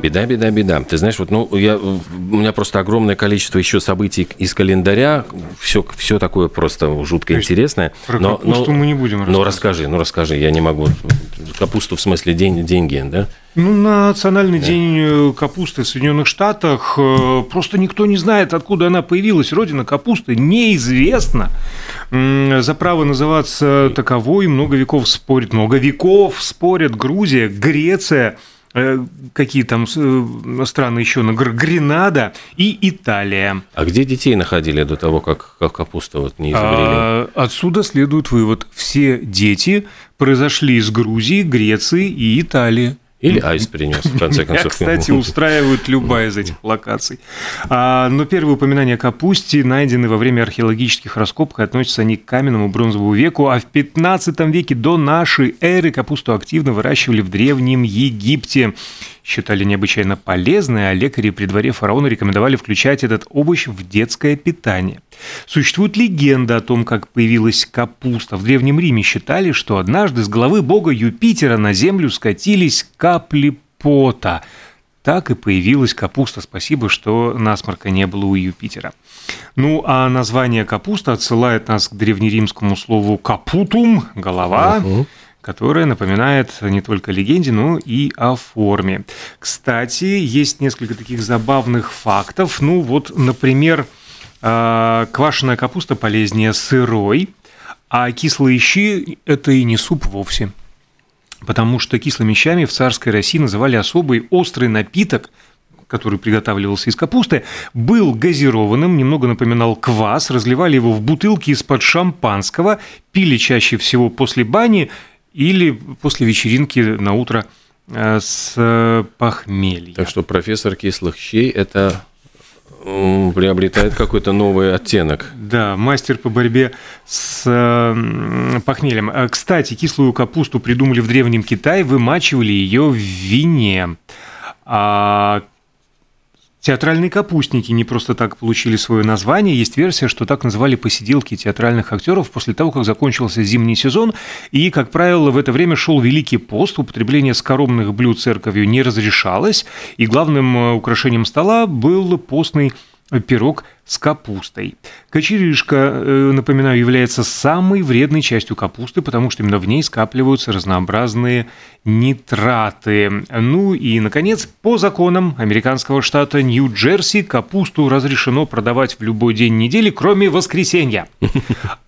Беда, беда, беда. Ты знаешь, вот, ну, я, у меня просто огромное количество еще событий из календаря. Все, все такое просто жутко интересное. Про но, капусту но, мы не будем Ну, расскажи, ну, расскажи. Я не могу. Капусту в смысле день, деньги, да? Ну, Национальный да. день э, капусты в Соединенных Штатах э, просто никто не знает, откуда она появилась. Родина капусты неизвестна. За право называться таковой много веков спорят, много веков спорят Грузия, Греция, какие там э, страны еще, Гренада и Италия. А где детей находили до того, как, как капуста вот не изобрели? А, отсюда следует вывод. Все дети произошли из Грузии, Греции и Италии. Или Айс принес, в конце концов. Меня, кстати, устраивает любая из этих локаций. А, но первые упоминания о капусте найдены во время археологических раскопок, относятся они к каменному бронзовому веку, а в 15 веке до нашей эры капусту активно выращивали в Древнем Египте считали необычайно полезной, а лекари при дворе фараона рекомендовали включать этот овощ в детское питание. Существует легенда о том, как появилась капуста. В Древнем Риме считали, что однажды с головы бога Юпитера на землю скатились капли пота. Так и появилась капуста. Спасибо, что насморка не было у Юпитера. Ну, а название капуста отсылает нас к древнеримскому слову «капутум» – голова. Uh-huh которая напоминает не только о легенде, но и о форме. Кстати, есть несколько таких забавных фактов. Ну вот, например, а, квашеная капуста полезнее сырой, а кислые щи – это и не суп вовсе. Потому что кислыми щами в царской России называли особый острый напиток, который приготавливался из капусты, был газированным, немного напоминал квас, разливали его в бутылки из-под шампанского, пили чаще всего после бани или после вечеринки на утро э, с э, похмелья. Так что профессор кислых щей – это приобретает какой-то новый оттенок. Да, мастер по борьбе с похмельем. Э, кстати, кислую капусту придумали в Древнем Китае, вымачивали ее в вине. А Театральные капустники не просто так получили свое название. Есть версия, что так называли посиделки театральных актеров после того, как закончился зимний сезон. И, как правило, в это время шел Великий пост. Употребление скоромных блюд церковью не разрешалось. И главным э, украшением стола был постный пирог с капустой. Кочерышка, э, напоминаю, является самой вредной частью капусты, потому что именно в ней скапливаются разнообразные нитраты. Ну и, наконец, по законам американского штата Нью-Джерси капусту разрешено продавать в любой день недели, кроме воскресенья.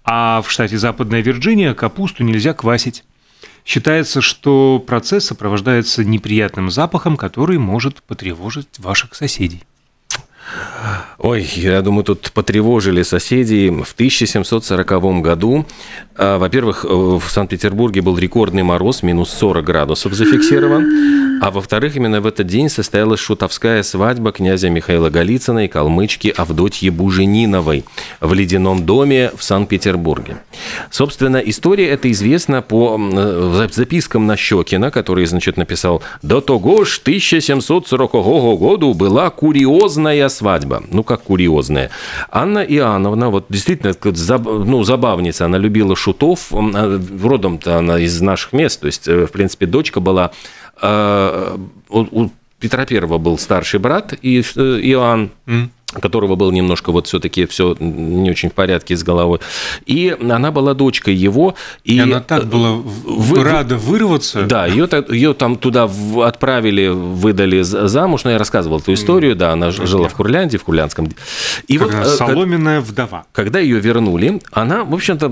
А в штате Западная Вирджиния капусту нельзя квасить. Считается, что процесс сопровождается неприятным запахом, который может потревожить ваших соседей. Ой, я думаю, тут потревожили соседей. В 1740 году, а, во-первых, в Санкт-Петербурге был рекордный мороз, минус 40 градусов зафиксирован. А во-вторых, именно в этот день состоялась шутовская свадьба князя Михаила Голицына и калмычки Авдотьи Бужениновой в ледяном доме в Санкт-Петербурге. Собственно, история эта известна по запискам на Щекина, который, значит, написал «До того ж 1740 года была курьезная свадьба. Ну, как курьезная. Анна Иоанновна, вот действительно, ну, забавница, она любила шутов, а, родом-то она из наших мест, то есть, э, в принципе, дочка была... Э, у Петра Первого был старший брат э, Иоанн, mm которого было немножко вот все-таки все не очень в порядке с головой. И она была дочкой его. И, и она так была вы, рада вырваться. Да, ее, ее там туда отправили, выдали замуж, но я рассказывал эту историю, да, она жила в Курляндии, в Курлянском. И как вот, э, соломенная вдова. Когда ее вернули, она, в общем-то,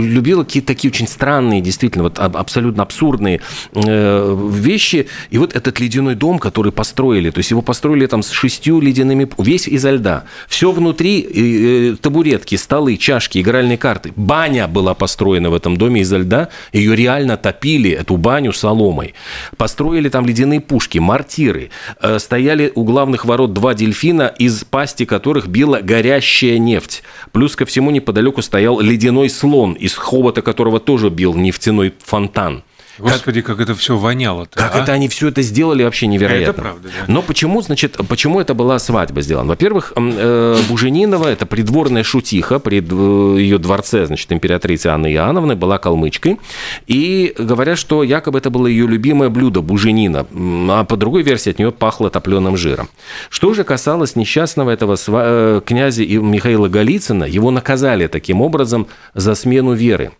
любила какие-то такие очень странные, действительно, вот абсолютно абсурдные э, вещи. И вот этот ледяной дом, который построили, то есть его построили там с шестью ледяными весь изо льда. Все внутри, э, табуретки, столы, чашки, игральные карты. Баня была построена в этом доме изо льда. Ее реально топили, эту баню, соломой. Построили там ледяные пушки, мортиры. Э, стояли у главных ворот два дельфина, из пасти которых била горящая нефть. Плюс ко всему неподалеку стоял ледяной слон, из хобота которого тоже бил нефтяной фонтан. Господи, как, как это все воняло-то. Как а? это они все это сделали, вообще невероятно. Это правда, да. Но почему, значит, почему это была свадьба сделана? Во-первых, э, Буженинова, это придворная шутиха при ее дворце, значит, императрицы Анны Иоанновны, была калмычкой. И говорят, что якобы это было ее любимое блюдо буженина, а по другой версии от нее пахло топленым жиром. Что же касалось несчастного этого э, князя Михаила Голицына, его наказали таким образом за смену веры.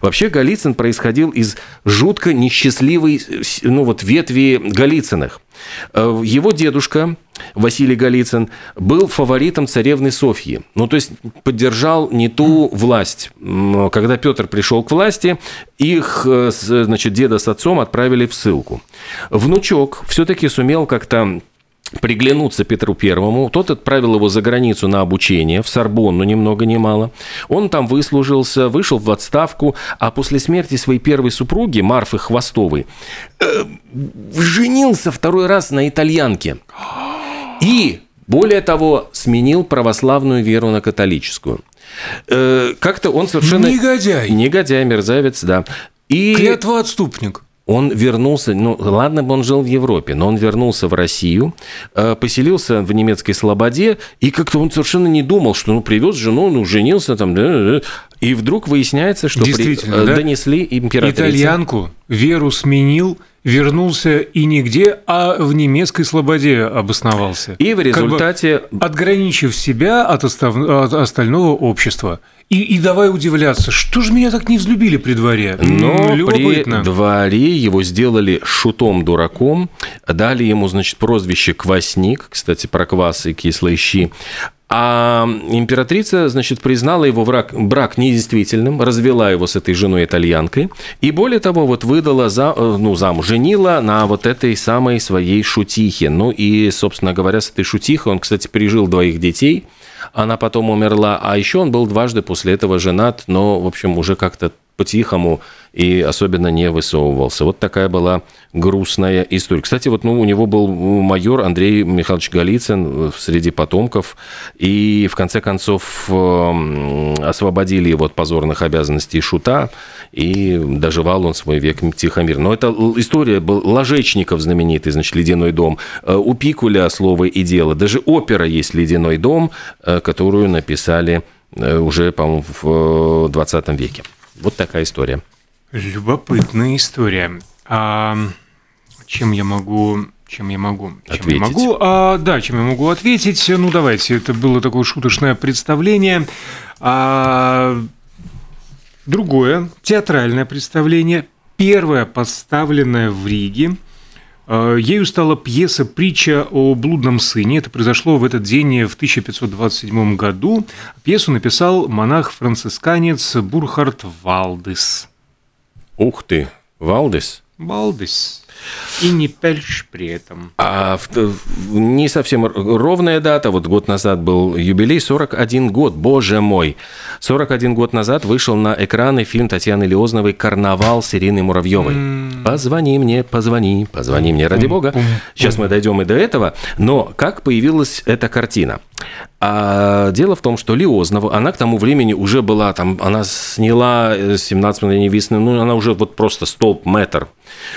Вообще Голицын происходил из жутко несчастливой ну, вот, ветви Голицыных. Э, его дедушка Василий Голицын был фаворитом царевны Софьи. Ну, то есть поддержал не ту власть. Когда Петр пришел к власти, их, э, значит, деда с отцом отправили в ссылку. Внучок все-таки сумел как-то приглянуться Петру Первому. Тот отправил его за границу на обучение, в Сорбонну ни много ни мало. Он там выслужился, вышел в отставку, а после смерти своей первой супруги, Марфы Хвостовой, э, женился второй раз на итальянке. И, более того, сменил православную веру на католическую. Э, как-то он совершенно... Негодяй. Негодяй, мерзавец, да. И... Клятва отступник. Он вернулся, ну ладно бы он жил в Европе, но он вернулся в Россию, э, поселился в немецкой Слободе, и как-то он совершенно не думал, что ну привез жену, ну женился там, да, да, и вдруг выясняется, что при... Э, да? донесли императрице. Итальянку веру сменил, вернулся и нигде, а в немецкой слободе обосновался. И в результате... Как бы отграничив себя от, остав... от остального общества. И, и давай удивляться, что же меня так не взлюбили при дворе? Но при дворе его сделали шутом-дураком, дали ему, значит, прозвище «Квасник», кстати, про квас и кислые щи, а императрица, значит, признала его брак, брак недействительным, развела его с этой женой-итальянкой, и более того, вот выдала за, э, ну, замуж, женила на вот этой самой своей шутихе. Ну и, собственно говоря, с этой шутихой он, кстати, пережил двоих детей – она потом умерла, а еще он был дважды после этого женат, но, в общем, уже как-то по-тихому и особенно не высовывался. Вот такая была грустная история. Кстати, вот ну, у него был майор Андрей Михайлович Голицын среди потомков, и в конце концов эм, освободили его от позорных обязанностей шута, и доживал он свой век тихомир. Но это история был Ложечников знаменитый, значит, «Ледяной дом». Э, у Пикуля «Слово и дело». Даже опера есть «Ледяной дом», э, которую написали э, уже, по-моему, в 20 веке. Вот такая история. Любопытная история. А чем я могу чем я могу? Чем ответить. я могу? А, да, чем я могу ответить? Ну, давайте, это было такое шуточное представление. А, другое, театральное представление, первое поставленное в Риге. А, ею стала пьеса «Притча о блудном сыне». Это произошло в этот день в 1527 году. Пьесу написал монах-францисканец Бурхард Валдес. Ух ты, Валдес? Валдес. И не Пельш при этом. А не совсем ровная дата. Вот год назад был юбилей, 41 год, боже мой. 41 год назад вышел на экраны фильм Татьяны Леозновой «Карнавал» с Ириной Муравьевой. Mm. Позвони мне, позвони, позвони мне, ради бога. Сейчас мы дойдем и до этого. Но как появилась эта картина? А дело в том, что Лиознова, она к тому времени уже была там, она сняла 17 мгновений весны, ну, она уже вот просто столб, метр.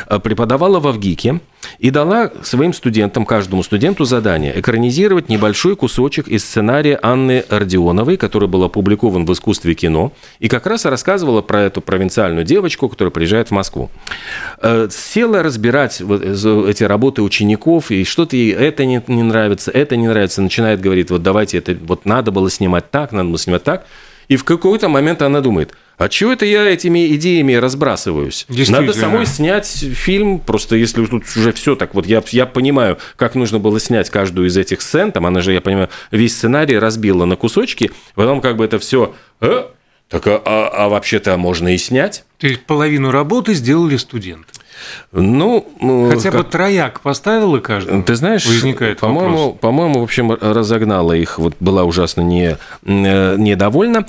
А преподавала в Авгике и дала своим студентам, каждому студенту задание экранизировать небольшой кусочек из сценария Анны Родионовой, который был опубликован в искусстве кино, и как раз рассказывала про эту провинциальную девочку, которая приезжает в Москву. Э, села разбирать эти работы учеников, и что-то ей это не, не нравится, это не нравится, начинает говорить, вот давайте это, вот надо было снимать так, надо было снимать так, и в какой-то момент она думает, а чего это я этими идеями разбрасываюсь? Надо самой снять фильм, просто если тут уже все так, вот я, я понимаю, как нужно было снять каждую из этих сцен, там она же, я понимаю, весь сценарий разбила на кусочки, потом как бы это все, э, так а, а, а вообще-то можно и снять. То есть половину работы сделали студенты. Ну, хотя как... бы трояк поставила каждому. Ты знаешь, возникает по-моему, по-моему, в общем, разогнала их. Вот была ужасно не э, недовольна.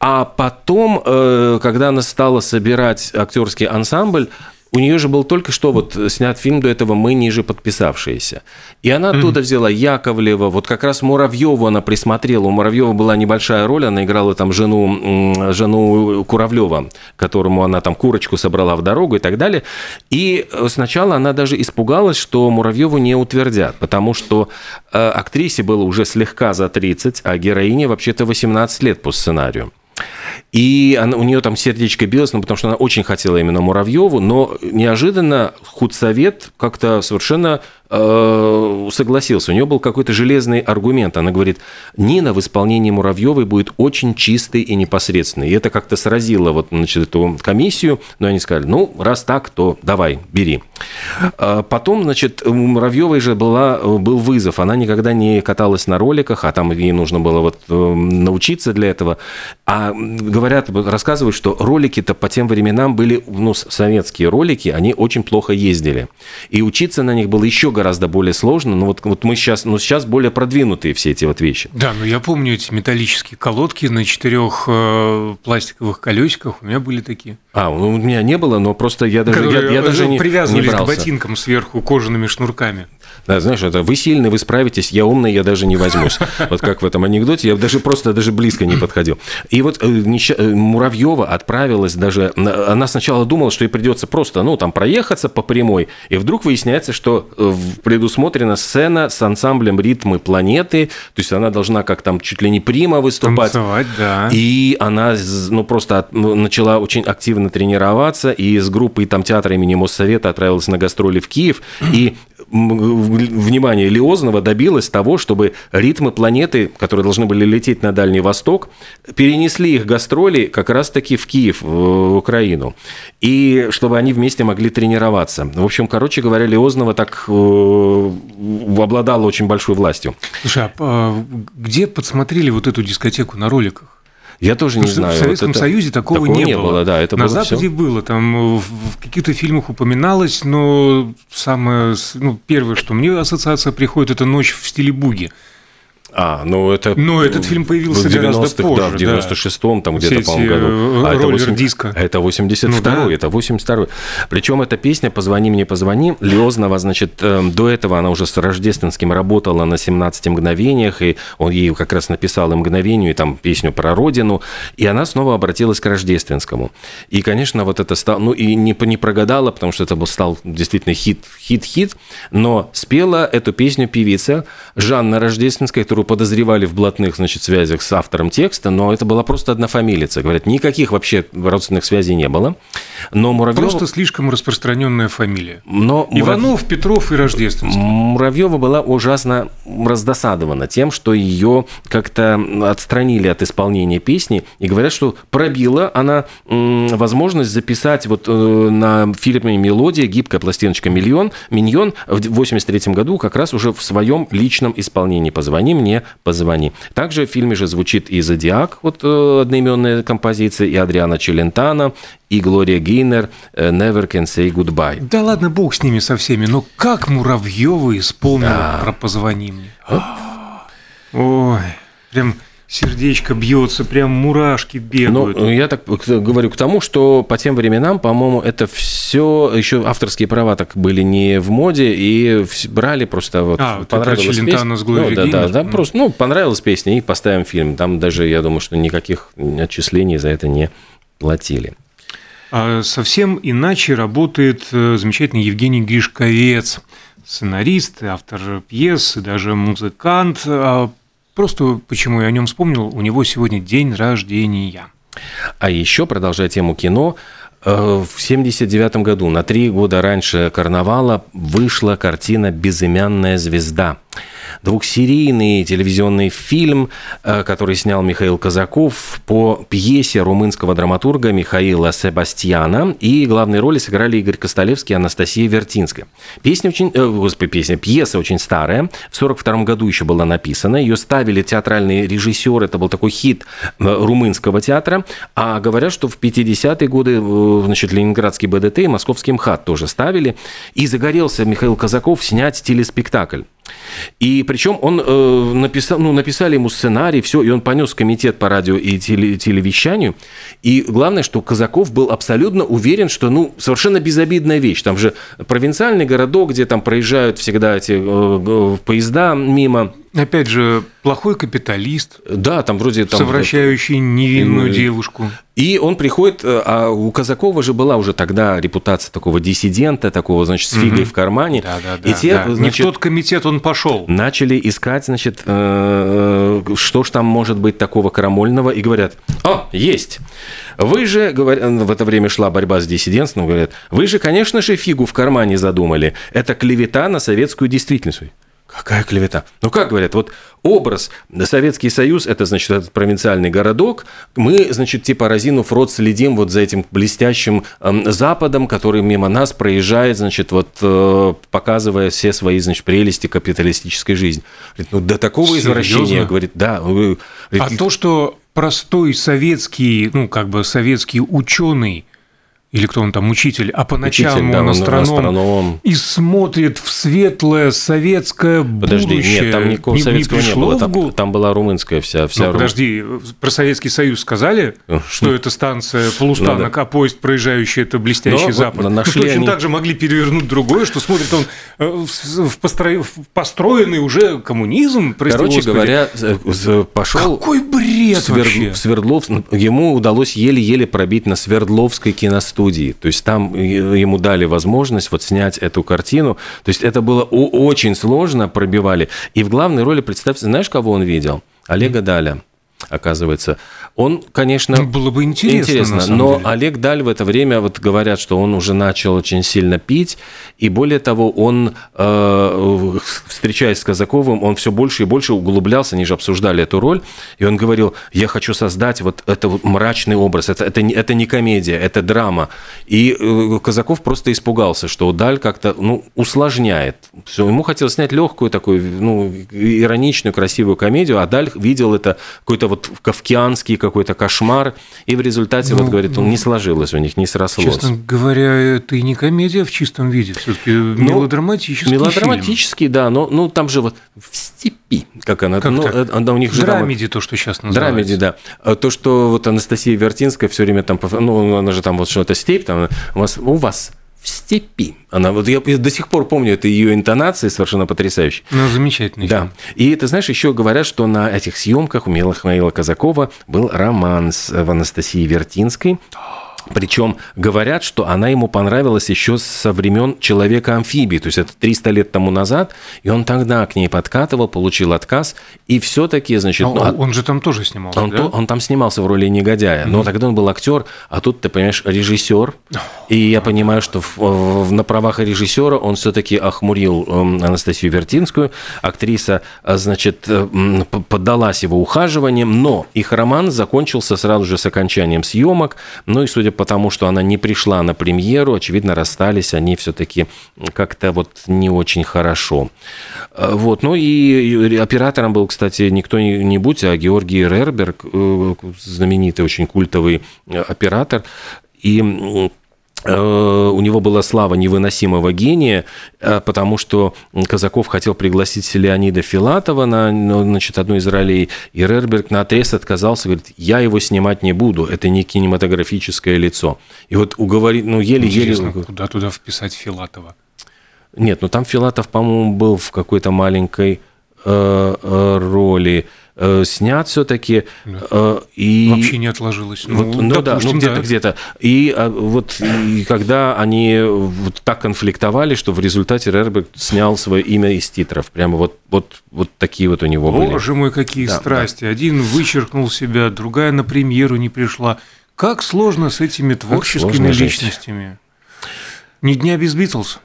А потом, э, когда она стала собирать актерский ансамбль, у нее же был только что вот снят фильм до этого «Мы ниже подписавшиеся». И она оттуда взяла Яковлева, вот как раз Муравьеву она присмотрела. У Муравьева была небольшая роль, она играла там жену, жену Куравлева, которому она там курочку собрала в дорогу и так далее. И сначала она даже испугалась, что Муравьеву не утвердят, потому что э, актрисе было уже слегка за 30, а героине вообще-то 18 лет по сценарию. И она, у нее там сердечко билось, ну, потому что она очень хотела именно Муравьеву, но неожиданно худсовет как-то совершенно согласился. У нее был какой-то железный аргумент. Она говорит, Нина в исполнении Муравьевой будет очень чистой и непосредственной. И это как-то сразило вот, значит, эту комиссию. Но они сказали, ну, раз так, то давай, бери. А потом, значит, у Муравьевой же была, был вызов. Она никогда не каталась на роликах, а там ей нужно было вот э, научиться для этого. А говорят, рассказывают, что ролики-то по тем временам были, ну, советские ролики, они очень плохо ездили. И учиться на них было еще гораздо более сложно. Но вот, вот мы сейчас, ну, сейчас более продвинутые все эти вот вещи. Да, но я помню эти металлические колодки на четырех э, пластиковых колесиках. У меня были такие. А, ну, у меня не было, но просто я даже, я, я даже не, привязывались не брался. к ботинкам сверху кожаными шнурками. Да, знаешь, это вы сильный, вы справитесь, я умный, я даже не возьмусь. Вот как в этом анекдоте, я даже просто даже близко не подходил. И вот э, э, Муравьева отправилась даже, она сначала думала, что ей придется просто, ну, там, проехаться по прямой, и вдруг выясняется, что э, предусмотрена сцена с ансамблем ритмы планеты, то есть она должна как там чуть ли не прима выступать. Танцевать, да. И она, ну, просто ну, начала очень активно тренироваться, и с группой там театра имени Моссовета отправилась на гастроли в Киев, и внимание Лиозного добилась того, чтобы ритмы планеты, которые должны были лететь на Дальний Восток, перенесли их гастроли как раз-таки в Киев, в Украину. И чтобы они вместе могли тренироваться. В общем, короче говоря, Лиознова так э, обладала очень большой властью. Слушай, а, а где подсмотрели вот эту дискотеку на роликах? Я тоже не знаю. В Советском вот это... Союзе такого, такого не, не было. было. Да, это На было Западе все. было, там в каких-то фильмах упоминалось, но самое, ну, первое, что мне ассоциация приходит, это «Ночь в стиле буги». А, ну это... Но этот фильм появился в гораздо позже. Да, в 96-м, там где-то, по-моему, году. Э, а, это 8... диска. Это 82-й, ну, да. это 82-й. Причем эта песня «Позвони мне, позвони» Леознова, значит, эм, до этого она уже с Рождественским работала на 17 мгновениях, и он ей как раз написал и мгновению, и там песню про родину, и она снова обратилась к Рождественскому. И, конечно, вот это стало... Ну, и не, не прогадала, потому что это был, стал действительно хит, хит-хит, но спела эту песню певица Жанна Рождественская, которую которую подозревали в блатных, значит, связях с автором текста, но это была просто одна фамилица. Говорят, никаких вообще родственных связей не было. Но Муравьева... Просто слишком распространенная фамилия. Но Иванов, Мурав... Петров и Рождественский. Муравьева была ужасно раздосадована тем, что ее как-то отстранили от исполнения песни и говорят, что пробила она возможность записать вот э, на фильме «Мелодия» гибкая пластиночка «Миллион», «Миньон» в 83 году как раз уже в своем личном исполнении «Позвони мне» мне позвони. Также в фильме же звучит и «Зодиак», вот э, одноименная композиция, и Адриана Челентана, и Глория Гейнер «Never can say goodbye». Да ладно, бог с ними со всеми, но как Муравьева исполнила да. про «Позвони мне». Ой, прям сердечко бьется, прям мурашки бегают. Ну, я так говорю к тому, что по тем временам, по-моему, это все еще авторские права так были не в моде и брали просто вот а, понравилась вот песня. С ну, да, да, да, просто ну понравилась песня и поставим фильм. Там даже я думаю, что никаких отчислений за это не платили. А совсем иначе работает э, замечательный Евгений Гришковец, сценарист, автор пьес даже музыкант. Просто почему я о нем вспомнил, у него сегодня день рождения. А еще, продолжая тему кино, э, в 1979 году, на три года раньше карнавала, вышла картина «Безымянная звезда». Двухсерийный телевизионный фильм, э, который снял Михаил Казаков по пьесе румынского драматурга Михаила Себастьяна. И главные роли сыграли Игорь Костолевский и Анастасия Вертинская. Песня очень... Э, господи, песня. Пьеса очень старая. В 1942 году еще была написана. Ее ставили театральные режиссеры. Это был такой хит э, румынского театра. А говорят, что в 50-е годы э, значит, Ленинградский БДТ и Московский МХАТ тоже ставили. И загорелся Михаил Казаков снять телеспектакль. И причем он э, написал, ну, написали ему сценарий, все, и он понес комитет по радио и теле, телевещанию. И главное, что Казаков был абсолютно уверен, что, ну, совершенно безобидная вещь. Там же провинциальный городок, где там проезжают всегда эти э, поезда мимо. Опять же, плохой капиталист. Да, там вроде... Там, совращающий невинную девушку. И он приходит, э, а у Казакова же была уже тогда репутация такого диссидента, такого, значит, с фигой угу. в кармане. Да, да, да. И те, да. Значит, Не в тот комитет он пошел. Начали искать, значит, э, что ж там может быть такого крамольного, и говорят, о, есть. Вы же, говорят, в это время шла борьба с диссидентством, говорят, вы же, конечно же, фигу в кармане задумали. Это клевета на советскую действительность. Какая клевета? Ну, как говорят, вот образ Советский Союз, это, значит, этот провинциальный городок, мы, значит, типа разинув рот следим вот за этим блестящим э, Западом, который мимо нас проезжает, значит, вот э, показывая все свои, значит, прелести капиталистической жизни. Говорит, ну, до такого Серьезно? извращения, говорит, да. Говорит, а то, что простой советский, ну, как бы советский ученый или кто он там, учитель, а по ночам учитель, да, он астроном, астроном и смотрит в светлое советское подожди, будущее. нет, там никакого не, советского не, не было, там, там была румынская вся. вся ну, подожди, про Советский Союз сказали, э, что это станция полустанок, ну, а поезд проезжающий – это блестящий Но Запад. Вот нашли точно они... так же могли перевернуть другое, что смотрит он э, в, постро... в построенный уже коммунизм. Короче господи. говоря, пошел… Какой бред вообще! Свердлов... Ему удалось еле-еле пробить на Свердловской киностудии студии. То есть там ему дали возможность вот снять эту картину. То есть это было очень сложно, пробивали. И в главной роли, представьте, знаешь, кого он видел? Олега Даля оказывается. Он, конечно, ну, было бы интересно, интересно но деле. Олег Даль в это время, вот говорят, что он уже начал очень сильно пить, и более того, он, э, встречаясь с Казаковым, он все больше и больше углублялся, они же обсуждали эту роль, и он говорил, я хочу создать вот это вот мрачный образ, это, это, не, это не комедия, это драма. И э, Казаков просто испугался, что Даль как-то ну, усложняет. Все, ему хотелось снять легкую такую, ну, ироничную, красивую комедию, а Даль видел это какой-то вот кавкианский какой-то кошмар, и в результате, ну, вот говорит, он не сложилось у них, не срослось. Честно говоря, это и не комедия в чистом виде, все-таки ну, мелодраматический Мелодраматический, фильм. да, но ну, там же вот в степи, как она, как ну, так? она у них же Драмеди, там, то, что сейчас называется. Драмеди, да. А то, что вот Анастасия Вертинская все время там, ну, она же там вот что-то степь, там, у вас, у вас в степи. Она вот я, до сих пор помню это ее интонации совершенно потрясающие. Ну, замечательный. Да. Фильм. И ты знаешь, еще говорят, что на этих съемках у Михаила Казакова был романс в Анастасии Вертинской. Причем говорят, что она ему понравилась еще со времен человека-амфибии, то есть это 300 лет тому назад, и он тогда к ней подкатывал, получил отказ, и все-таки, значит... А, ну, а он же там тоже снимался, он, да? он там снимался в роли негодяя, mm-hmm. но тогда он был актер, а тут, ты понимаешь, режиссер, и я понимаю, что в, в, на правах режиссера он все-таки охмурил эм, Анастасию Вертинскую, актриса, э, значит, э, поддалась его ухаживаниям, но их роман закончился сразу же с окончанием съемок, ну и, судя потому что она не пришла на премьеру, очевидно, расстались они все-таки как-то вот не очень хорошо. Э, вот. Ну и оператором был, кстати, никто не будь, а Георгий Рерберг, э, знаменитый, очень культовый э, оператор. И у него была слава невыносимого гения, э, потому что Казаков хотел пригласить Леонида Филатова на ну, значит, одну из ролей, и Рерберг на отрез отказался, говорит, я его снимать не буду, это не кинематографическое лицо. И вот уговорить, ну еле-еле... Куда туда вписать Филатова? Нет, ну там Филатов, по-моему, был в какой-то маленькой э, э, роли. Э, снят все-таки. Да. Э, и... Вообще не отложилось. Ну, вот, ну да, ну где-то, да. где-то. И а, вот и когда они вот так конфликтовали, что в результате Рерберг снял свое имя из титров. Прямо вот, вот, вот такие вот у него Боже были. Боже мой, какие да, страсти. Да. Один вычеркнул себя, другая на премьеру не пришла. Как сложно с этими творческими личностями. Жить. Ни дня без Битлз.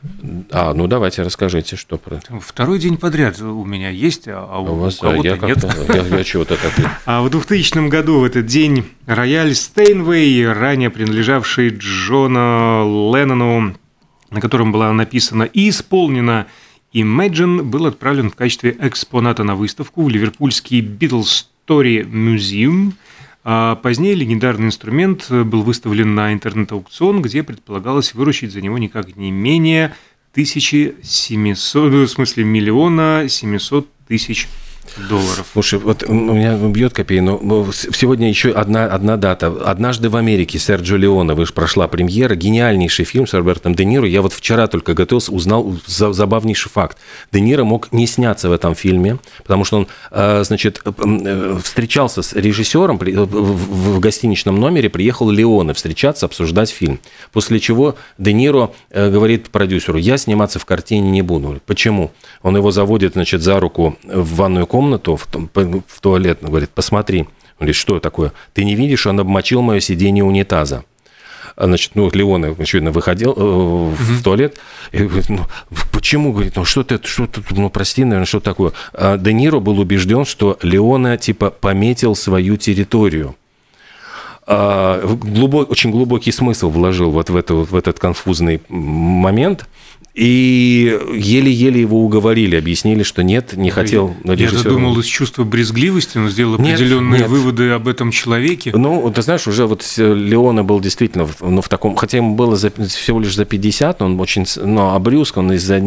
А, ну давайте расскажите, что про Второй день подряд у меня есть, а у, у вас, у я нет. Я, я чего-то так... А в 2000 году в этот день рояль Стейнвей, ранее принадлежавший Джона Леннону, на котором была написана и исполнена Imagine, был отправлен в качестве экспоната на выставку в ливерпульский Beatles Story Museum – а позднее легендарный инструмент был выставлен на интернет-аукцион, где предполагалось выручить за него никак не менее тысячи семьсот, ну, в смысле миллиона семьсот тысяч долларов. Слушай, вот у меня бьет копей, но сегодня еще одна, одна дата. «Однажды в Америке» Серджио Леона, вы прошла премьера, гениальнейший фильм с Робертом Де Ниро. Я вот вчера только готовился, узнал забавнейший факт. Де Ниро мог не сняться в этом фильме, потому что он, э, значит, э, э, встречался с режиссером в гостиничном номере, приехал Леоне встречаться, обсуждать фильм. После чего Де Ниро говорит продюсеру, я сниматься в картине не буду. Почему? Он его заводит, значит, за руку в ванную комнату, в, в туалет, говорит, посмотри. Он говорит, что такое? Ты не видишь, он обмочил мое сиденье унитаза. А, значит, ну, Леон, очевидно, выходил э, в туалет. И говорит, ну, почему? Говорит, ну, что ты, что ты, ну, прости, наверное, что такое? А Де Ниро был убежден, что Леона, типа, пометил свою территорию. А, глубок, очень глубокий смысл вложил вот в, это, в этот конфузный момент. И еле-еле его уговорили, объяснили, что нет, не хотел режиссер. Я думал из чувства брезгливости, но сделал определенные нет. выводы об этом человеке. Ну, ты знаешь, уже вот Леона был действительно ну, в таком, хотя ему было за, всего лишь за 50, но он очень, ну, обрюзг, он из-за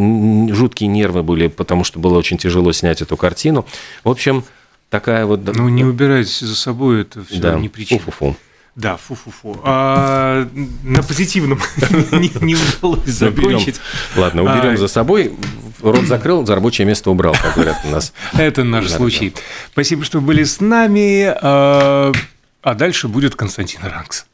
жуткие нервы были, потому что было очень тяжело снять эту картину. В общем, такая вот... Ну, не убирайте за собой, это все да. не причина. Фу-фу-фу. Да, фу-фу-фу. А, на позитивном не, не удалось закончить. Ладно, уберем а, за собой. Рот закрыл, за рабочее место убрал, как говорят у нас. Это наш случай. Спасибо, что были с нами. А, а дальше будет Константин Ранкс.